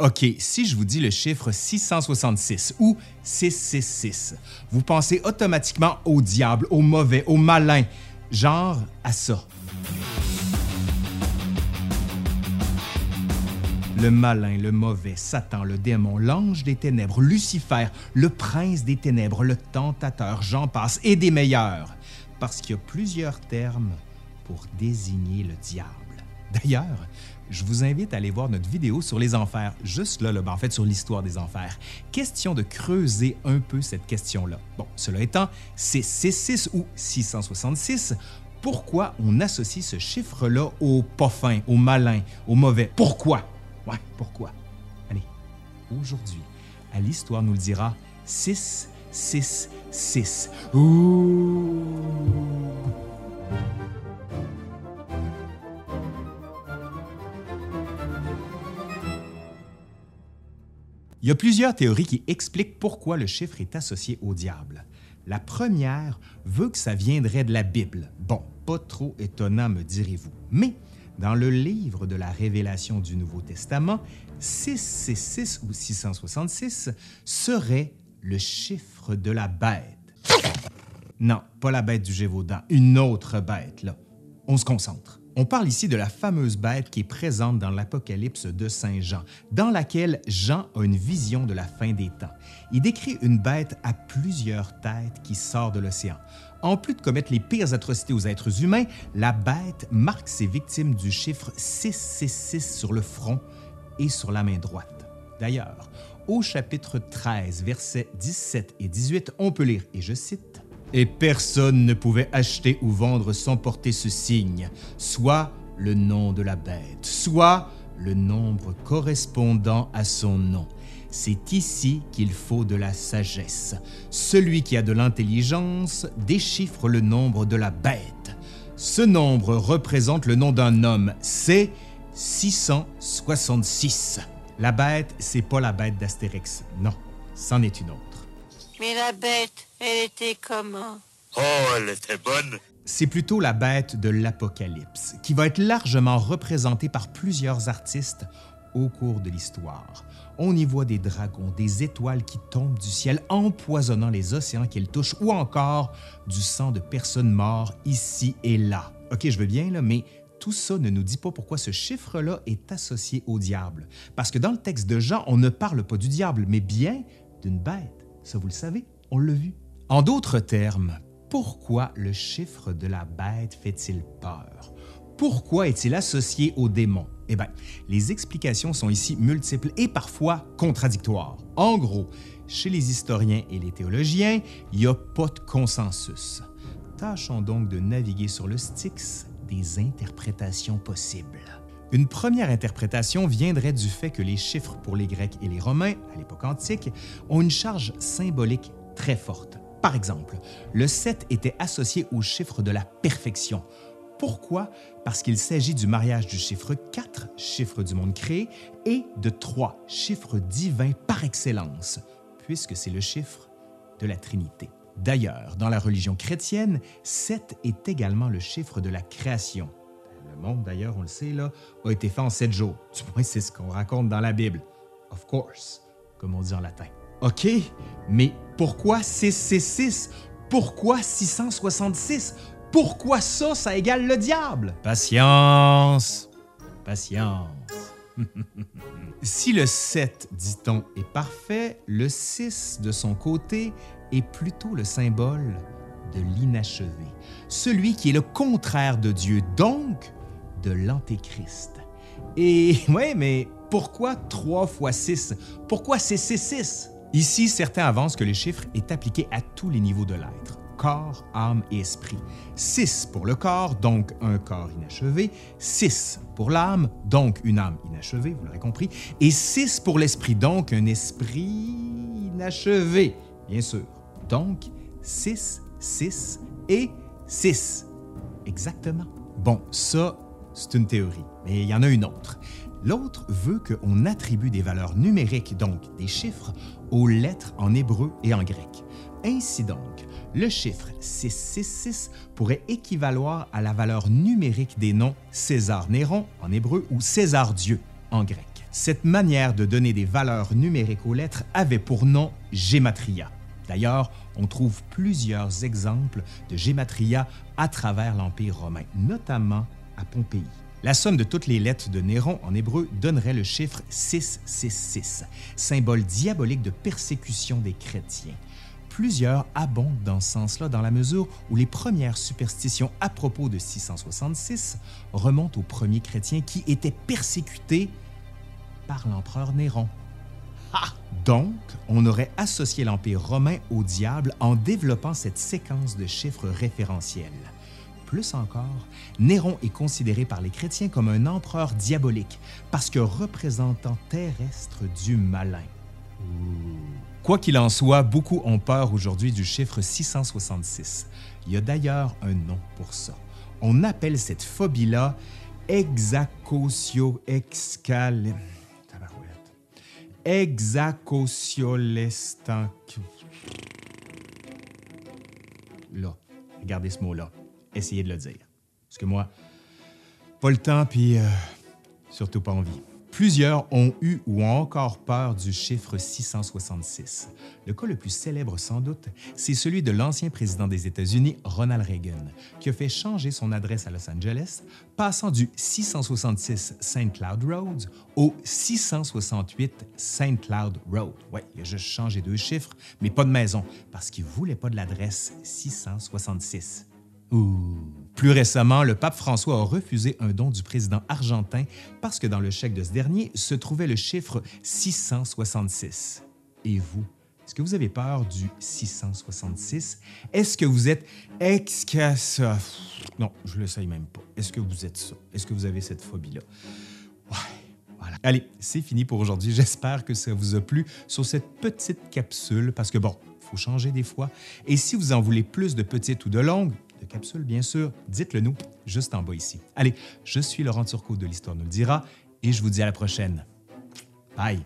OK, si je vous dis le chiffre 666 ou 666, vous pensez automatiquement au diable, au mauvais, au malin, genre à ça. Le malin, le mauvais, Satan, le démon, l'ange des ténèbres, Lucifer, le prince des ténèbres, le tentateur, j'en passe, et des meilleurs, parce qu'il y a plusieurs termes pour désigner le diable. D'ailleurs, je vous invite à aller voir notre vidéo sur les enfers, juste là, là ben, en fait sur l'histoire des enfers. Question de creuser un peu cette question-là. Bon, cela étant, c'est 66 ou 666. Pourquoi on associe ce chiffre-là au pas fin, au malin, au mauvais? Pourquoi? Ouais, pourquoi? Allez, aujourd'hui, à l'histoire nous le dira 6, 6, 6. Ouh! Il y a plusieurs théories qui expliquent pourquoi le chiffre est associé au diable. La première veut que ça viendrait de la Bible. Bon, pas trop étonnant, me direz-vous. Mais dans le livre de la Révélation du Nouveau Testament, 666 ou 666 serait le chiffre de la bête. Non, pas la bête du Gévaudan, une autre bête, là. On se concentre. On parle ici de la fameuse bête qui est présente dans l'Apocalypse de Saint Jean, dans laquelle Jean a une vision de la fin des temps. Il décrit une bête à plusieurs têtes qui sort de l'océan. En plus de commettre les pires atrocités aux êtres humains, la bête marque ses victimes du chiffre 666 sur le front et sur la main droite. D'ailleurs, au chapitre 13, versets 17 et 18, on peut lire, et je cite, et personne ne pouvait acheter ou vendre sans porter ce signe, soit le nom de la bête, soit le nombre correspondant à son nom. C'est ici qu'il faut de la sagesse. Celui qui a de l'intelligence déchiffre le nombre de la bête. Ce nombre représente le nom d'un homme, c'est 666. La bête, c'est pas la bête d'Astérix, non, c'en est une autre. Mais la bête, elle était comment? Oh, elle était bonne. C'est plutôt la bête de l'Apocalypse, qui va être largement représentée par plusieurs artistes au cours de l'histoire. On y voit des dragons, des étoiles qui tombent du ciel, empoisonnant les océans qu'ils touchent, ou encore du sang de personnes mortes ici et là. Ok, je veux bien, là, mais tout ça ne nous dit pas pourquoi ce chiffre-là est associé au diable. Parce que dans le texte de Jean, on ne parle pas du diable, mais bien d'une bête. Ça, vous le savez, on l'a vu. En d'autres termes, pourquoi le chiffre de la bête fait-il peur? Pourquoi est-il associé au démon? Eh bien, les explications sont ici multiples et parfois contradictoires. En gros, chez les historiens et les théologiens, il n'y a pas de consensus. Tâchons donc de naviguer sur le Styx des interprétations possibles. Une première interprétation viendrait du fait que les chiffres pour les Grecs et les Romains, à l'époque antique, ont une charge symbolique très forte. Par exemple, le 7 était associé au chiffre de la perfection. Pourquoi? Parce qu'il s'agit du mariage du chiffre 4, chiffre du monde créé, et de 3, chiffre divin par excellence, puisque c'est le chiffre de la Trinité. D'ailleurs, dans la religion chrétienne, 7 est également le chiffre de la création. Le monde, d'ailleurs, on le sait, là, a été fait en sept jours. Du moins, c'est ce qu'on raconte dans la Bible. Of course, comme on dit en latin. OK, mais pourquoi 666? Pourquoi 666? Pourquoi ça, ça égale le diable? Patience, patience. si le 7, dit-on, est parfait, le 6, de son côté, est plutôt le symbole de l'inachevé, celui qui est le contraire de Dieu, donc de l'Antéchrist. Et ouais, mais pourquoi 3 fois 6? Pourquoi c'est 6 Ici, certains avancent que le chiffre est appliqué à tous les niveaux de l'être corps, âme et esprit. 6 pour le corps, donc un corps inachevé. 6 pour l'âme, donc une âme inachevée, vous l'aurez compris. Et 6 pour l'esprit, donc un esprit inachevé, bien sûr. Donc, 6, 6 et 6. Exactement. Bon, ça, c'est une théorie, mais il y en a une autre. L'autre veut qu'on attribue des valeurs numériques, donc des chiffres, aux lettres en hébreu et en grec. Ainsi donc, le chiffre 666 pourrait équivaloir à la valeur numérique des noms César Néron en hébreu ou César Dieu en grec. Cette manière de donner des valeurs numériques aux lettres avait pour nom Gematria. D'ailleurs, on trouve plusieurs exemples de Gematria à travers l'Empire romain, notamment à Pompéi. La somme de toutes les lettres de Néron en hébreu donnerait le chiffre 666, symbole diabolique de persécution des chrétiens. Plusieurs abondent dans ce sens-là dans la mesure où les premières superstitions à propos de 666 remontent aux premiers chrétiens qui étaient persécutés par l'empereur Néron. Donc, on aurait associé l'Empire romain au diable en développant cette séquence de chiffres référentiels. Plus encore, Néron est considéré par les chrétiens comme un empereur diabolique parce que représentant terrestre du malin. Quoi qu'il en soit, beaucoup ont peur aujourd'hui du chiffre 666. Il y a d'ailleurs un nom pour ça. On appelle cette phobie-là hexacosio excal... Là, regardez ce mot-là. Essayez de le dire. Parce que moi, pas le temps, puis euh, surtout pas envie. Plusieurs ont eu ou ont encore peur du chiffre 666. Le cas le plus célèbre sans doute, c'est celui de l'ancien président des États-Unis, Ronald Reagan, qui a fait changer son adresse à Los Angeles, passant du 666 St. Cloud Road au 668 St. Cloud Road. Oui, il a juste changé deux chiffres, mais pas de maison, parce qu'il ne voulait pas de l'adresse 666. Plus récemment, le pape François a refusé un don du président argentin parce que dans le chèque de ce dernier se trouvait le chiffre 666. Et vous, est-ce que vous avez peur du 666? Est-ce que vous êtes ça? Non, je le sais même pas. Est-ce que vous êtes ça? Est-ce que vous avez cette phobie-là? Ouais. Voilà. Allez, c'est fini pour aujourd'hui. J'espère que ça vous a plu sur cette petite capsule parce que bon, il faut changer des fois. Et si vous en voulez plus de petites ou de longues, de capsules, bien sûr, dites-le nous juste en bas ici. Allez, je suis Laurent Turcot de l'Histoire nous le dira et je vous dis à la prochaine. Bye!